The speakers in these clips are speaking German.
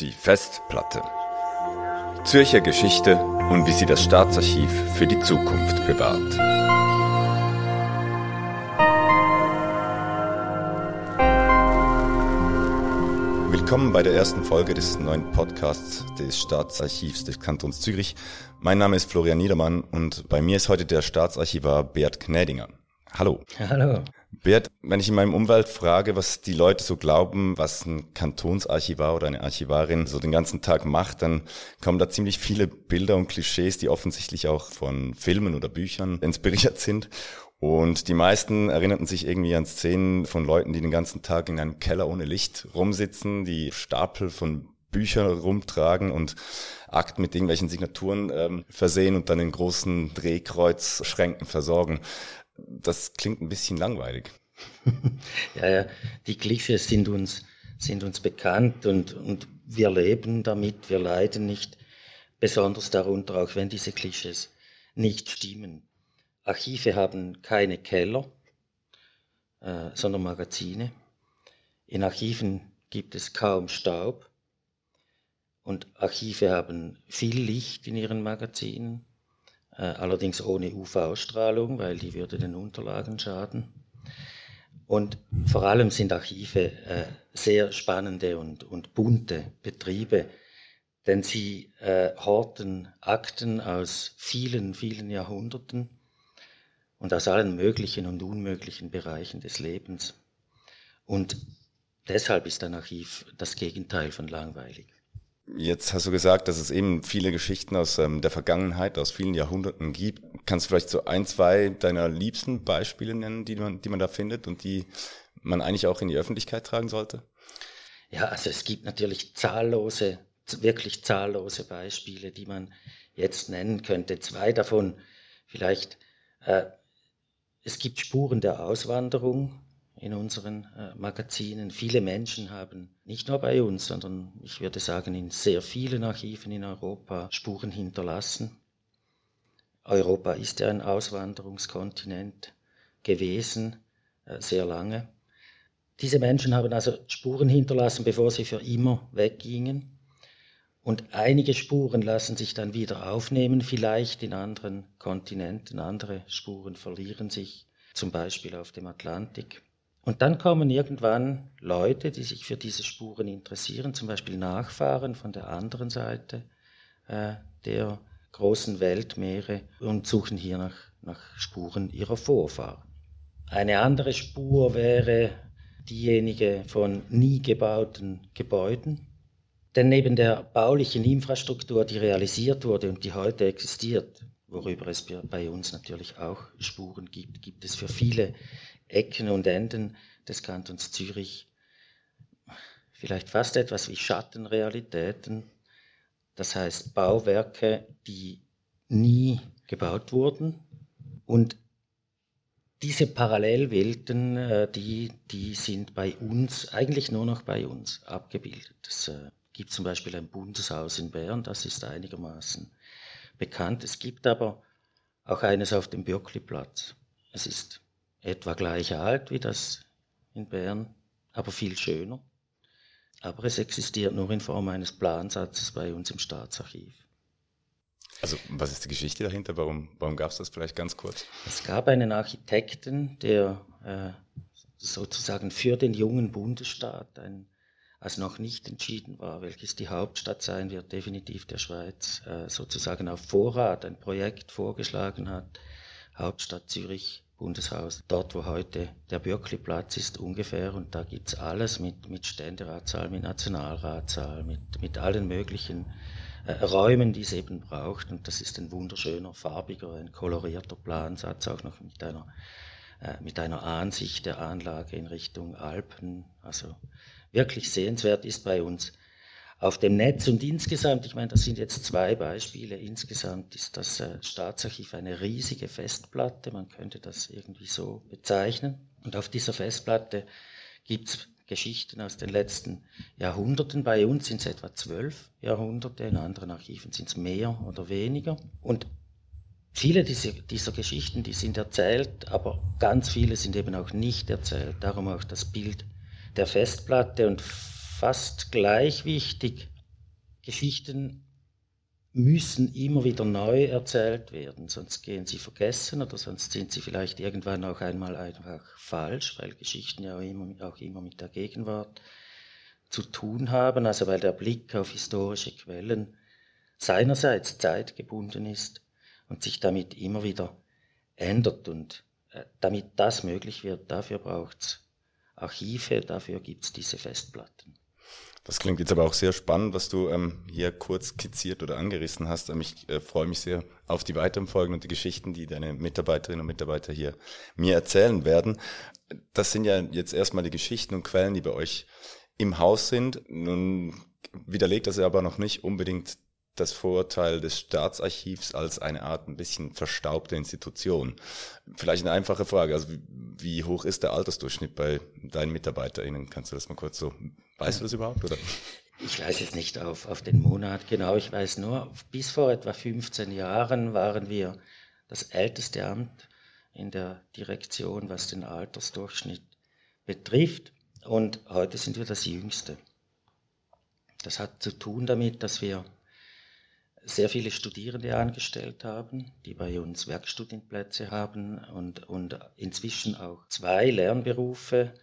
Die Festplatte. Zürcher Geschichte und wie sie das Staatsarchiv für die Zukunft bewahrt. Willkommen bei der ersten Folge des neuen Podcasts des Staatsarchivs des Kantons Zürich. Mein Name ist Florian Niedermann und bei mir ist heute der Staatsarchivar Bert Gnädinger. Hallo. Hallo. Bert, wenn ich in meinem Umwelt frage, was die Leute so glauben, was ein Kantonsarchivar oder eine Archivarin so den ganzen Tag macht, dann kommen da ziemlich viele Bilder und Klischees, die offensichtlich auch von Filmen oder Büchern inspiriert sind. Und die meisten erinnerten sich irgendwie an Szenen von Leuten, die den ganzen Tag in einem Keller ohne Licht rumsitzen, die Stapel von Büchern rumtragen und Akten mit irgendwelchen Signaturen ähm, versehen und dann in großen Drehkreuzschränken versorgen das klingt ein bisschen langweilig. ja, ja, die Klischees sind uns, sind uns bekannt und, und wir leben damit, wir leiden nicht besonders darunter, auch wenn diese Klischees nicht stimmen. Archive haben keine Keller, äh, sondern Magazine. In Archiven gibt es kaum Staub und Archive haben viel Licht in ihren Magazinen allerdings ohne UV-Strahlung, weil die würde den Unterlagen schaden. Und vor allem sind Archive äh, sehr spannende und, und bunte Betriebe, denn sie äh, horten Akten aus vielen, vielen Jahrhunderten und aus allen möglichen und unmöglichen Bereichen des Lebens. Und deshalb ist ein Archiv das Gegenteil von langweilig. Jetzt hast du gesagt, dass es eben viele Geschichten aus ähm, der Vergangenheit, aus vielen Jahrhunderten gibt. Kannst du vielleicht so ein, zwei deiner liebsten Beispiele nennen, die man, die man da findet und die man eigentlich auch in die Öffentlichkeit tragen sollte? Ja, also es gibt natürlich zahllose, wirklich zahllose Beispiele, die man jetzt nennen könnte. Zwei davon vielleicht. Äh, es gibt Spuren der Auswanderung, in unseren äh, Magazinen. Viele Menschen haben nicht nur bei uns, sondern ich würde sagen in sehr vielen Archiven in Europa Spuren hinterlassen. Europa ist ja ein Auswanderungskontinent gewesen, äh, sehr lange. Diese Menschen haben also Spuren hinterlassen, bevor sie für immer weggingen. Und einige Spuren lassen sich dann wieder aufnehmen, vielleicht in anderen Kontinenten. Andere Spuren verlieren sich, zum Beispiel auf dem Atlantik. Und dann kommen irgendwann Leute, die sich für diese Spuren interessieren, zum Beispiel Nachfahren von der anderen Seite äh, der großen Weltmeere und suchen hier nach, nach Spuren ihrer Vorfahren. Eine andere Spur wäre diejenige von nie gebauten Gebäuden. Denn neben der baulichen Infrastruktur, die realisiert wurde und die heute existiert, worüber es bei uns natürlich auch Spuren gibt, gibt es für viele Ecken und Enden des Kantons Zürich vielleicht fast etwas wie Schattenrealitäten, das heißt Bauwerke, die nie gebaut wurden und diese Parallelwelten, äh, die, die sind bei uns, eigentlich nur noch bei uns abgebildet. Es äh, gibt zum Beispiel ein Bundeshaus in Bern, das ist einigermaßen bekannt. Es gibt aber auch eines auf dem Bürkliplatz. Es ist etwa gleich alt wie das in Bern, aber viel schöner. Aber es existiert nur in Form eines Plansatzes bei uns im Staatsarchiv. Also was ist die Geschichte dahinter? Warum, warum gab es das vielleicht ganz kurz? Es gab einen Architekten, der äh, sozusagen für den jungen Bundesstaat, ein, als noch nicht entschieden war, welches die Hauptstadt sein wird, definitiv der Schweiz, äh, sozusagen auf Vorrat ein Projekt vorgeschlagen hat, Hauptstadt Zürich Bundeshaus, dort wo heute der Bürkliplatz ist ungefähr. Und da gibt es alles mit, mit Ständeratssaal, mit Nationalratssaal, mit, mit allen möglichen äh, Räumen, die es eben braucht. Und das ist ein wunderschöner, farbiger, ein kolorierter Plansatz, auch noch mit einer, äh, mit einer Ansicht der Anlage in Richtung Alpen, also wirklich sehenswert ist bei uns auf dem Netz. Und insgesamt, ich meine, das sind jetzt zwei Beispiele, insgesamt ist das äh, Staatsarchiv eine riesige Festplatte, man könnte das irgendwie so bezeichnen. Und auf dieser Festplatte gibt es Geschichten aus den letzten Jahrhunderten. Bei uns sind es etwa zwölf Jahrhunderte, in anderen Archiven sind es mehr oder weniger. Und viele dieser, dieser Geschichten, die sind erzählt, aber ganz viele sind eben auch nicht erzählt. Darum auch das Bild der Festplatte und fast gleich wichtig, Geschichten müssen immer wieder neu erzählt werden, sonst gehen sie vergessen oder sonst sind sie vielleicht irgendwann auch einmal einfach falsch, weil Geschichten ja auch immer, auch immer mit der Gegenwart zu tun haben, also weil der Blick auf historische Quellen seinerseits zeitgebunden ist und sich damit immer wieder ändert. Und äh, damit das möglich wird, dafür braucht es Archive, dafür gibt es diese Festplatten. Das klingt jetzt aber auch sehr spannend, was du ähm, hier kurz skizziert oder angerissen hast. Ähm, ich äh, freue mich sehr auf die weiteren Folgen und die Geschichten, die deine Mitarbeiterinnen und Mitarbeiter hier mir erzählen werden. Das sind ja jetzt erstmal die Geschichten und Quellen, die bei euch im Haus sind. Nun widerlegt das aber noch nicht unbedingt das Vorurteil des Staatsarchivs als eine Art ein bisschen verstaubte Institution. Vielleicht eine einfache Frage. Also wie hoch ist der Altersdurchschnitt bei deinen MitarbeiterInnen? Kannst du das mal kurz so, weißt du das überhaupt? Oder? Ich weiß jetzt nicht auf, auf den Monat genau. Ich weiß nur, bis vor etwa 15 Jahren waren wir das älteste Amt in der Direktion, was den Altersdurchschnitt betrifft. Und heute sind wir das jüngste. Das hat zu tun damit, dass wir sehr viele Studierende angestellt haben, die bei uns Werkstudienplätze haben und, und inzwischen auch zwei Lernberufe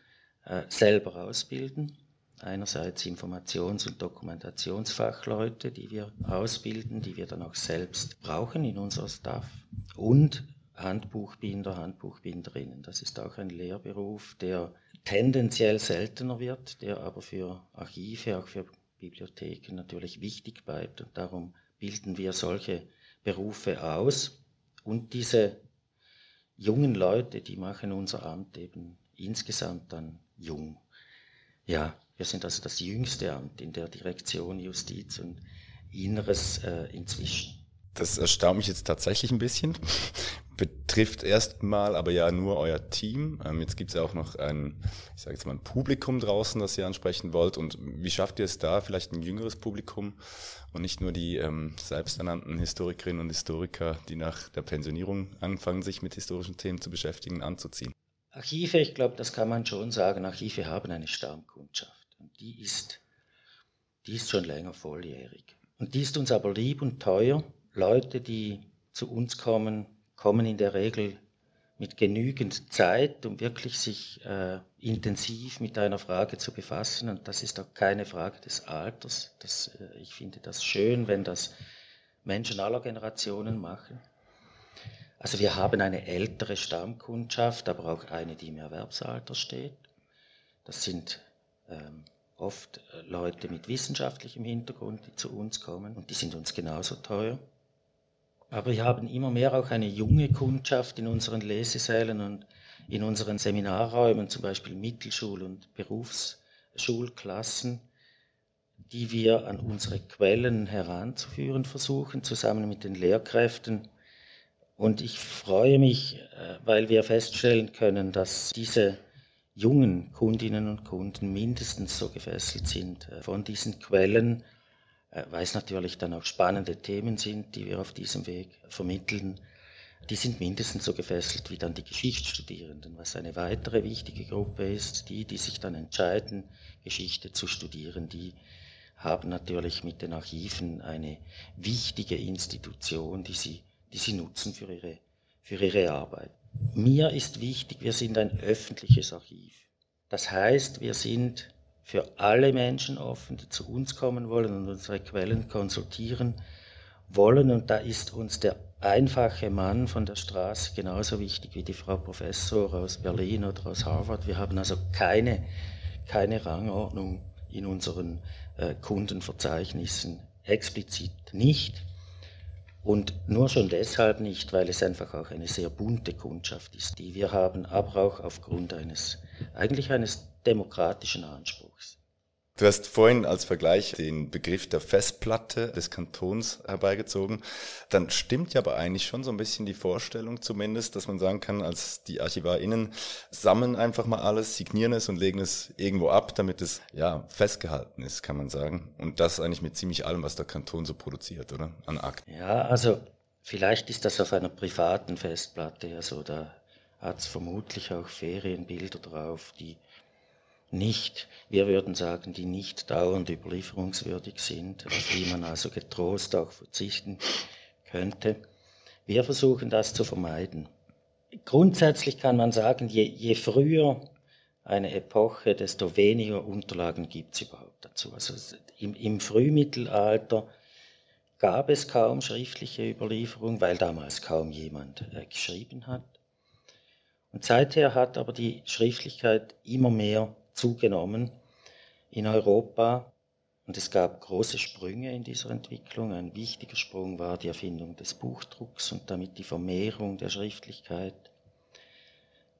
äh, selber ausbilden. Einerseits Informations- und Dokumentationsfachleute, die wir ausbilden, die wir dann auch selbst brauchen in unserer Staff. Und Handbuchbinder, Handbuchbinderinnen. Das ist auch ein Lehrberuf, der tendenziell seltener wird, der aber für Archive, auch für Bibliotheken natürlich wichtig bleibt. Und darum bilden wir solche Berufe aus. Und diese jungen Leute, die machen unser Amt eben insgesamt dann jung. Ja, wir sind also das jüngste Amt in der Direktion Justiz und Inneres äh, inzwischen. Das erstaunt mich jetzt tatsächlich ein bisschen. Betrifft erstmal aber ja nur euer Team. Ähm, jetzt gibt es ja auch noch ein, ich sage jetzt mal, ein Publikum draußen, das ihr ansprechen wollt. Und wie schafft ihr es da, vielleicht ein jüngeres Publikum und nicht nur die ähm, selbsternannten Historikerinnen und Historiker, die nach der Pensionierung anfangen, sich mit historischen Themen zu beschäftigen, anzuziehen? Archive, ich glaube, das kann man schon sagen. Archive haben eine Stammkundschaft. Und die ist, die ist schon länger volljährig. Und die ist uns aber lieb und teuer Leute, die zu uns kommen, kommen in der Regel mit genügend Zeit, um wirklich sich äh, intensiv mit einer Frage zu befassen. Und das ist auch keine Frage des Alters. Das, äh, ich finde das schön, wenn das Menschen aller Generationen machen. Also wir haben eine ältere Stammkundschaft, aber auch eine, die im Erwerbsalter steht. Das sind ähm, oft äh, Leute mit wissenschaftlichem Hintergrund, die zu uns kommen und die sind uns genauso teuer. Aber wir haben immer mehr auch eine junge Kundschaft in unseren Lesesälen und in unseren Seminarräumen, zum Beispiel Mittelschul- und Berufsschulklassen, die wir an unsere Quellen heranzuführen versuchen, zusammen mit den Lehrkräften. Und ich freue mich, äh, weil wir feststellen können, dass diese jungen Kundinnen und Kunden mindestens so gefesselt sind äh, von diesen Quellen weil es natürlich dann auch spannende Themen sind, die wir auf diesem Weg vermitteln. Die sind mindestens so gefesselt wie dann die Geschichtsstudierenden, was eine weitere wichtige Gruppe ist. Die, die sich dann entscheiden, Geschichte zu studieren, die haben natürlich mit den Archiven eine wichtige Institution, die sie, die sie nutzen für ihre, für ihre Arbeit. Mir ist wichtig, wir sind ein öffentliches Archiv. Das heißt, wir sind für alle Menschen offen, die zu uns kommen wollen und unsere Quellen konsultieren wollen. Und da ist uns der einfache Mann von der Straße genauso wichtig wie die Frau Professor aus Berlin oder aus Harvard. Wir haben also keine, keine Rangordnung in unseren äh, Kundenverzeichnissen explizit nicht. Und nur schon deshalb nicht, weil es einfach auch eine sehr bunte Kundschaft ist, die wir haben, aber auch aufgrund eines, eigentlich eines demokratischen Anspruchs. Du hast vorhin als Vergleich den Begriff der Festplatte des Kantons herbeigezogen. Dann stimmt ja aber eigentlich schon so ein bisschen die Vorstellung zumindest, dass man sagen kann, als die ArchivarInnen sammeln einfach mal alles, signieren es und legen es irgendwo ab, damit es ja festgehalten ist, kann man sagen. Und das eigentlich mit ziemlich allem, was der Kanton so produziert, oder? An Akten. Ja, also vielleicht ist das auf einer privaten Festplatte ja so, da hat es vermutlich auch Ferienbilder drauf, die nicht, wir würden sagen, die nicht dauernd überlieferungswürdig sind, auf die man also getrost auch verzichten könnte. Wir versuchen das zu vermeiden. Grundsätzlich kann man sagen, je, je früher eine Epoche, desto weniger Unterlagen gibt es überhaupt dazu. Also im, im, Frühmittelalter gab es kaum schriftliche Überlieferung, weil damals kaum jemand äh, geschrieben hat. Und seither hat aber die Schriftlichkeit immer mehr zugenommen in Europa. Und es gab große Sprünge in dieser Entwicklung. Ein wichtiger Sprung war die Erfindung des Buchdrucks und damit die Vermehrung der Schriftlichkeit.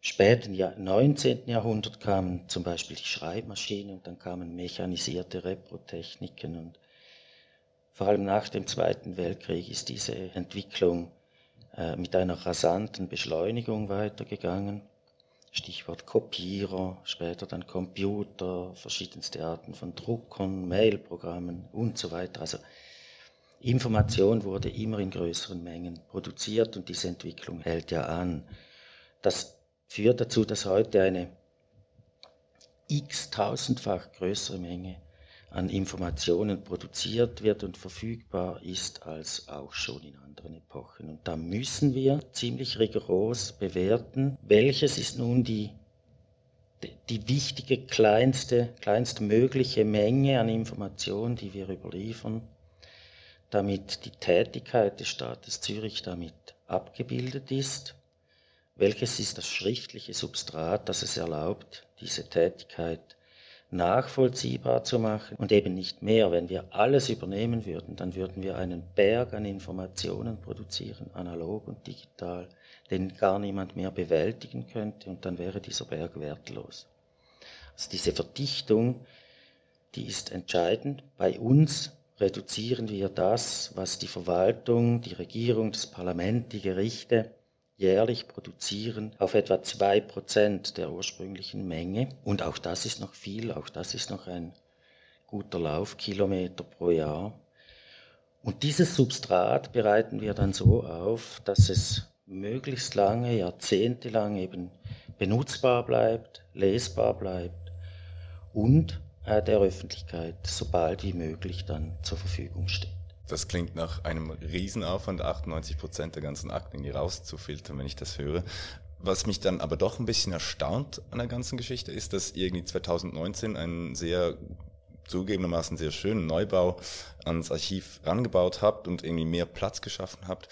Späten 19. Jahrhundert kamen zum Beispiel die Schreibmaschine und dann kamen mechanisierte Reprotechniken und vor allem nach dem Zweiten Weltkrieg ist diese Entwicklung äh, mit einer rasanten Beschleunigung weitergegangen. Stichwort Kopierer, später dann Computer, verschiedenste Arten von Druckern, Mailprogrammen und so weiter. Also Information wurde immer in größeren Mengen produziert und diese Entwicklung hält ja an. Das führt dazu, dass heute eine x-tausendfach größere Menge an Informationen produziert wird und verfügbar ist als auch schon in anderen Epochen. Und da müssen wir ziemlich rigoros bewerten, welches ist nun die, die wichtige kleinste, kleinste mögliche Menge an Informationen, die wir überliefern, damit die Tätigkeit des Staates Zürich damit abgebildet ist. Welches ist das schriftliche Substrat, das es erlaubt, diese Tätigkeit nachvollziehbar zu machen und eben nicht mehr. Wenn wir alles übernehmen würden, dann würden wir einen Berg an Informationen produzieren, analog und digital, den gar niemand mehr bewältigen könnte und dann wäre dieser Berg wertlos. Also diese Verdichtung, die ist entscheidend. Bei uns reduzieren wir das, was die Verwaltung, die Regierung, das Parlament, die Gerichte jährlich produzieren auf etwa 2% der ursprünglichen Menge. Und auch das ist noch viel, auch das ist noch ein guter Laufkilometer pro Jahr. Und dieses Substrat bereiten wir dann so auf, dass es möglichst lange, jahrzehntelang eben benutzbar bleibt, lesbar bleibt und äh, der Öffentlichkeit so bald wie möglich dann zur Verfügung steht. Das klingt nach einem Riesenaufwand, 98 Prozent der ganzen Akten irgendwie rauszufiltern, wenn ich das höre. Was mich dann aber doch ein bisschen erstaunt an der ganzen Geschichte ist, dass irgendwie 2019 einen sehr zugegebenermaßen sehr schönen Neubau ans Archiv rangebaut habt und irgendwie mehr Platz geschaffen habt.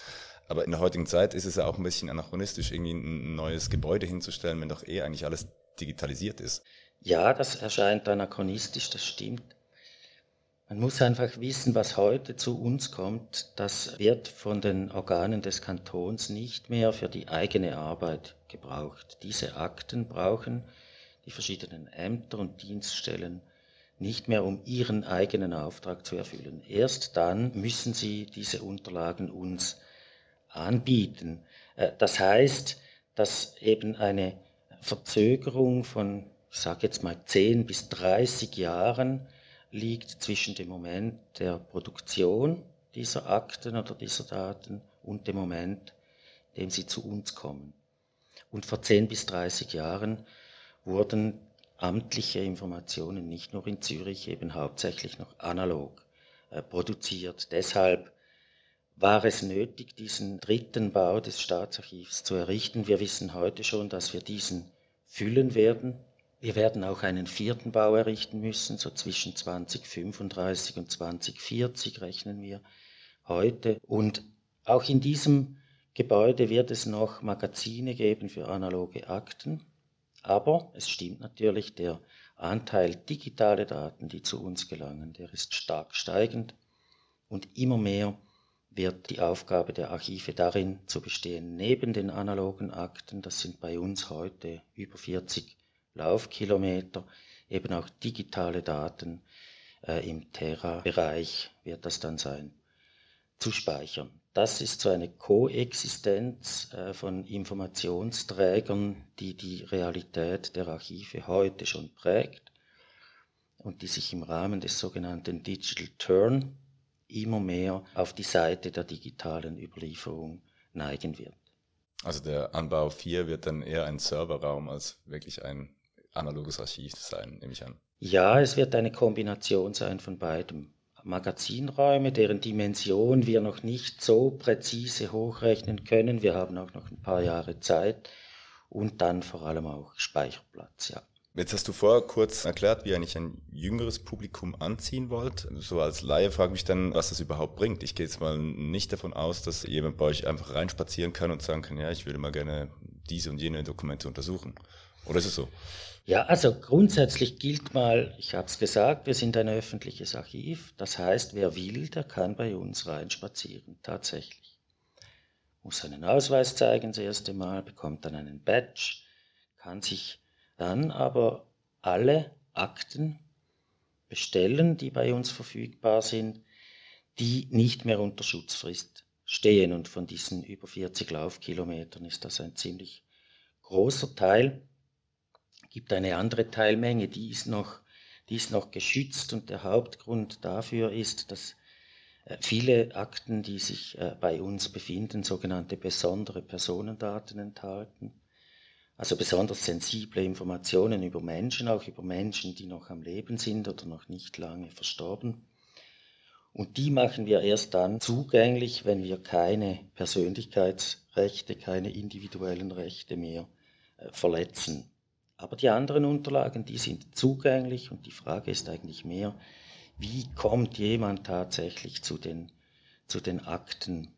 Aber in der heutigen Zeit ist es ja auch ein bisschen anachronistisch, irgendwie ein neues Gebäude hinzustellen, wenn doch eh eigentlich alles digitalisiert ist. Ja, das erscheint anachronistisch, das stimmt. Man muss einfach wissen, was heute zu uns kommt, das wird von den Organen des Kantons nicht mehr für die eigene Arbeit gebraucht. Diese Akten brauchen die verschiedenen Ämter und Dienststellen nicht mehr, um ihren eigenen Auftrag zu erfüllen. Erst dann müssen sie diese Unterlagen uns anbieten. Äh, das heißt, dass eben eine Verzögerung von, ich sage jetzt mal, 10 bis 30 Jahren liegt zwischen dem Moment der Produktion dieser Akten oder dieser Daten und dem Moment, in dem sie zu uns kommen. Und vor 10 bis 30 Jahren wurden amtliche Informationen nicht nur in Zürich, eben hauptsächlich noch analog äh, produziert. Deshalb war es nötig, diesen dritten Bau des Staatsarchivs zu errichten. Wir wissen heute schon, dass wir diesen füllen werden wir werden auch einen vierten Bau errichten müssen, so zwischen 2035 und 2040 rechnen wir heute. Und auch in diesem Gebäude wird es noch Magazine geben für analoge Akten. Aber es stimmt natürlich, der Anteil digitale Daten, die zu uns gelangen, der ist stark steigend und immer mehr wird die Aufgabe der Archive darin zu bestehen, neben den analogen Akten, das sind bei uns heute über 40 Laufkilometer, eben auch digitale Daten äh, im Terra-Bereich wird das dann sein, zu speichern. Das ist so eine Koexistenz äh, von Informationsträgern, die die Realität der Archive heute schon prägt und die sich im Rahmen des sogenannten Digital Turn immer mehr auf die Seite der digitalen Überlieferung neigen wird. Also der Anbau 4 wird dann eher ein Serverraum als wirklich ein analoges Archiv sein, nehme ich an. Ja, es wird eine Kombination sein von beidem. Magazinräume, deren Dimension wir noch nicht so präzise hochrechnen können. Wir haben auch noch ein paar Jahre Zeit. Und dann vor allem auch Speicherplatz, ja. Jetzt hast du vorher kurz erklärt, wie ihr eigentlich ein jüngeres Publikum anziehen wollt. So als Laie frage ich mich dann, was das überhaupt bringt. Ich gehe jetzt mal nicht davon aus, dass jemand bei euch einfach reinspazieren kann und sagen kann, ja, ich würde mal gerne diese und jene Dokumente untersuchen. Oder ist es so? Ja, also grundsätzlich gilt mal, ich habe es gesagt, wir sind ein öffentliches Archiv. Das heißt, wer will, der kann bei uns reinspazieren, tatsächlich. Muss seinen Ausweis zeigen das erste Mal, bekommt dann einen Badge, kann sich dann aber alle Akten bestellen, die bei uns verfügbar sind, die nicht mehr unter Schutzfrist stehen. Und von diesen über 40 Laufkilometern ist das ein ziemlich großer Teil. Gibt eine andere Teilmenge, die ist noch, die ist noch geschützt und der Hauptgrund dafür ist, dass äh, viele Akten, die sich äh, bei uns befinden, sogenannte besondere Personendaten enthalten also besonders sensible Informationen über Menschen, auch über Menschen, die noch am Leben sind oder noch nicht lange verstorben. Und die machen wir erst dann zugänglich, wenn wir keine Persönlichkeitsrechte, keine individuellen Rechte mehr äh, verletzen. Aber die anderen Unterlagen, die sind zugänglich und die Frage ist eigentlich mehr, wie kommt jemand tatsächlich zu den, zu den Akten,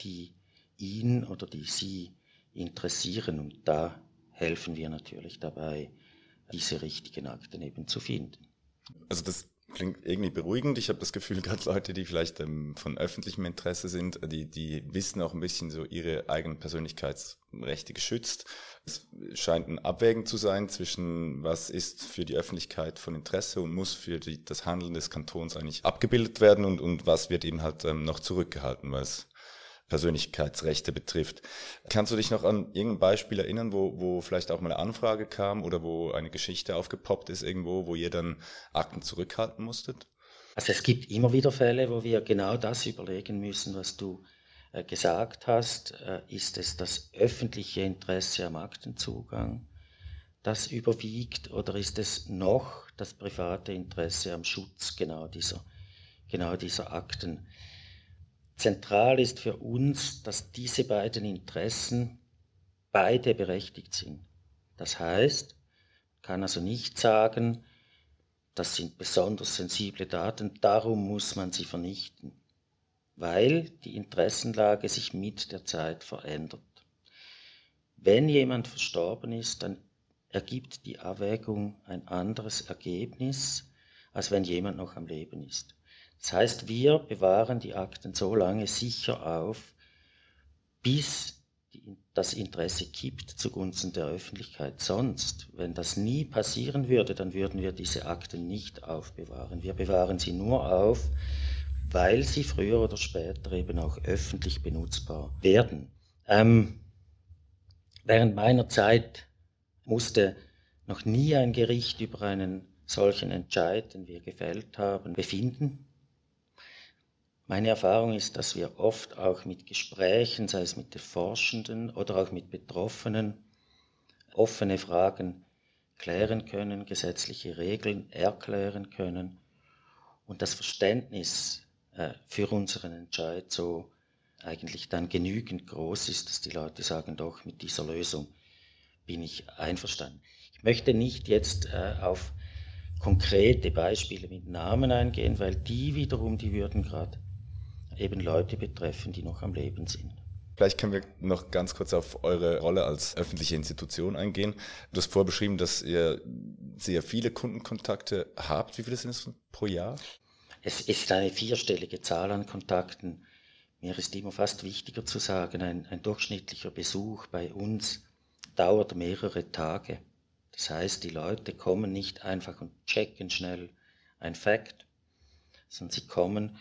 die ihn oder die sie interessieren. Und da helfen wir natürlich dabei, diese richtigen Akten eben zu finden. Also das klingt irgendwie beruhigend. Ich habe das Gefühl, gerade Leute, die vielleicht ähm, von öffentlichem Interesse sind, die, die wissen auch ein bisschen so ihre eigenen Persönlichkeitsrechte geschützt. Es scheint ein Abwägen zu sein zwischen, was ist für die Öffentlichkeit von Interesse und muss für die, das Handeln des Kantons eigentlich abgebildet werden und, und was wird eben halt ähm, noch zurückgehalten, weil es Persönlichkeitsrechte betrifft. Kannst du dich noch an irgendein Beispiel erinnern, wo, wo vielleicht auch mal eine Anfrage kam oder wo eine Geschichte aufgepoppt ist irgendwo, wo ihr dann Akten zurückhalten musstet? Also es gibt immer wieder Fälle, wo wir genau das überlegen müssen, was du äh, gesagt hast. Äh, ist es das öffentliche Interesse am Aktenzugang, das überwiegt, oder ist es noch das private Interesse am Schutz genau dieser, genau dieser Akten? Zentral ist für uns, dass diese beiden Interessen beide berechtigt sind. Das heißt, man kann also nicht sagen, das sind besonders sensible Daten, darum muss man sie vernichten, weil die Interessenlage sich mit der Zeit verändert. Wenn jemand verstorben ist, dann ergibt die Abwägung ein anderes Ergebnis, als wenn jemand noch am Leben ist. Das heißt, wir bewahren die Akten so lange sicher auf, bis das Interesse kippt zugunsten der Öffentlichkeit. Sonst, wenn das nie passieren würde, dann würden wir diese Akten nicht aufbewahren. Wir bewahren sie nur auf, weil sie früher oder später eben auch öffentlich benutzbar werden. Ähm, während meiner Zeit musste noch nie ein Gericht über einen solchen Entscheid, den wir gefällt haben, befinden. Meine Erfahrung ist, dass wir oft auch mit Gesprächen, sei es mit den Forschenden oder auch mit Betroffenen, offene Fragen klären können, gesetzliche Regeln erklären können und das Verständnis äh, für unseren Entscheid so eigentlich dann genügend groß ist, dass die Leute sagen, doch, mit dieser Lösung bin ich einverstanden. Ich möchte nicht jetzt äh, auf konkrete Beispiele mit Namen eingehen, weil die wiederum, die würden gerade eben Leute betreffen, die noch am Leben sind. Vielleicht können wir noch ganz kurz auf eure Rolle als öffentliche Institution eingehen. Du hast vorbeschrieben, dass ihr sehr viele Kundenkontakte habt. Wie viele sind es pro Jahr? Es ist eine vierstellige Zahl an Kontakten. Mir ist immer fast wichtiger zu sagen, ein, ein durchschnittlicher Besuch bei uns dauert mehrere Tage. Das heißt, die Leute kommen nicht einfach und checken schnell ein Fakt, sondern sie kommen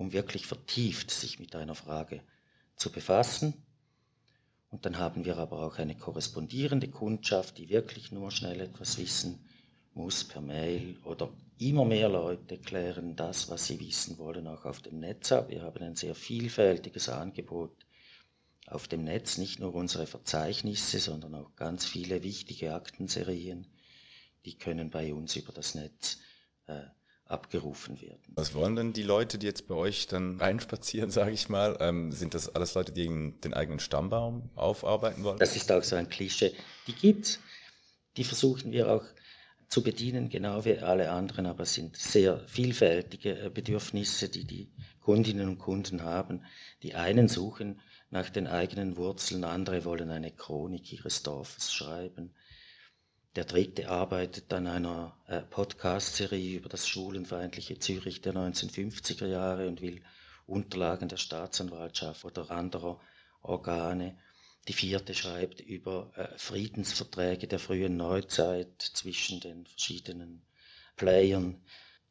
um wirklich vertieft sich mit einer Frage zu befassen. Und dann haben wir aber auch eine korrespondierende Kundschaft, die wirklich nur schnell etwas wissen muss per Mail oder immer mehr Leute klären das, was sie wissen wollen, auch auf dem Netz ab. Wir haben ein sehr vielfältiges Angebot auf dem Netz, nicht nur unsere Verzeichnisse, sondern auch ganz viele wichtige Aktenserien, die können bei uns über das Netz äh, abgerufen werden. Was wollen denn die Leute, die jetzt bei euch dann reinspazieren, sage ich mal? Ähm, sind das alles Leute, die den eigenen Stammbaum aufarbeiten wollen? Das ist auch so ein Klischee. Die gibt's. Die versuchen wir auch zu bedienen, genau wie alle anderen, aber es sind sehr vielfältige äh, Bedürfnisse, die die Kundinnen und Kunden haben. Die einen suchen nach den eigenen Wurzeln, andere wollen eine Chronik ihres Dorfes schreiben. Der dritte arbeitet an einer äh, Podcast-Serie über das schwulenfeindliche Zürich der 1950er Jahre und will Unterlagen der Staatsanwaltschaft oder anderer Organe. Die vierte schreibt über äh, Friedensverträge der frühen Neuzeit zwischen den verschiedenen Playern.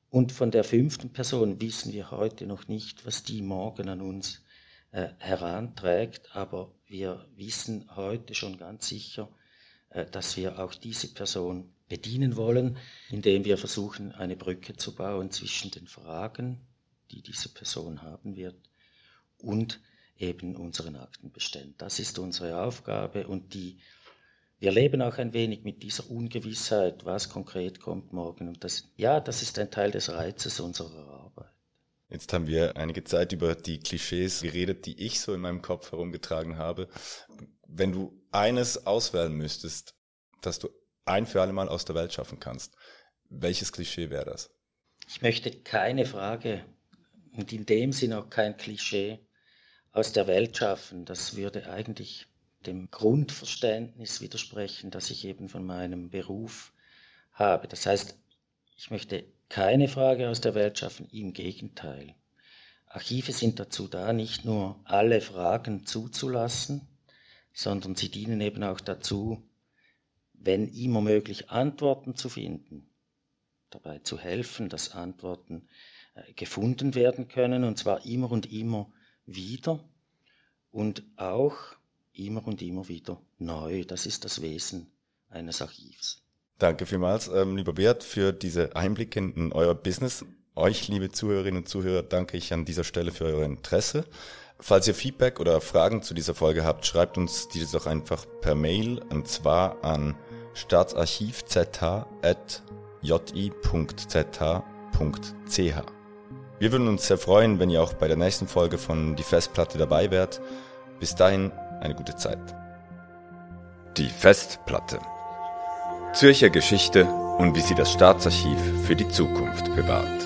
Und von der fünften Person wissen wir heute noch nicht, was die morgen an uns äh, heranträgt, aber wir wissen heute schon ganz sicher, dass wir auch diese Person bedienen wollen, indem wir versuchen, eine Brücke zu bauen zwischen den Fragen, die diese Person haben wird, und eben unseren Aktenbeständen. Das ist unsere Aufgabe und die, wir leben auch ein wenig mit dieser Ungewissheit, was konkret kommt morgen. Und das, ja, das ist ein Teil des Reizes unserer Arbeit. Jetzt haben wir einige Zeit über die Klischees geredet, die ich so in meinem Kopf herumgetragen habe. Wenn du eines auswählen müsstest, dass du ein für alle Mal aus der Welt schaffen kannst, welches Klischee wäre das? Ich möchte keine Frage und in dem Sinn auch kein Klischee aus der Welt schaffen. Das würde eigentlich dem Grundverständnis widersprechen, das ich eben von meinem Beruf habe. Das heißt, ich möchte keine Frage aus der Welt schaffen, im Gegenteil. Archive sind dazu da, nicht nur alle Fragen zuzulassen, sondern sie dienen eben auch dazu, wenn immer möglich Antworten zu finden, dabei zu helfen, dass Antworten äh, gefunden werden können, und zwar immer und immer wieder und auch immer und immer wieder neu. Das ist das Wesen eines Archivs. Danke vielmals, ähm, lieber Beat, für diese Einblicke in euer Business. Euch, liebe Zuhörerinnen und Zuhörer, danke ich an dieser Stelle für euer Interesse. Falls ihr Feedback oder Fragen zu dieser Folge habt, schreibt uns diese doch einfach per Mail und zwar an staatsarchivzh.ji.zh.ch. Wir würden uns sehr freuen, wenn ihr auch bei der nächsten Folge von Die Festplatte dabei wärt. Bis dahin eine gute Zeit. Die Festplatte. Zürcher Geschichte und wie sie das Staatsarchiv für die Zukunft bewahrt.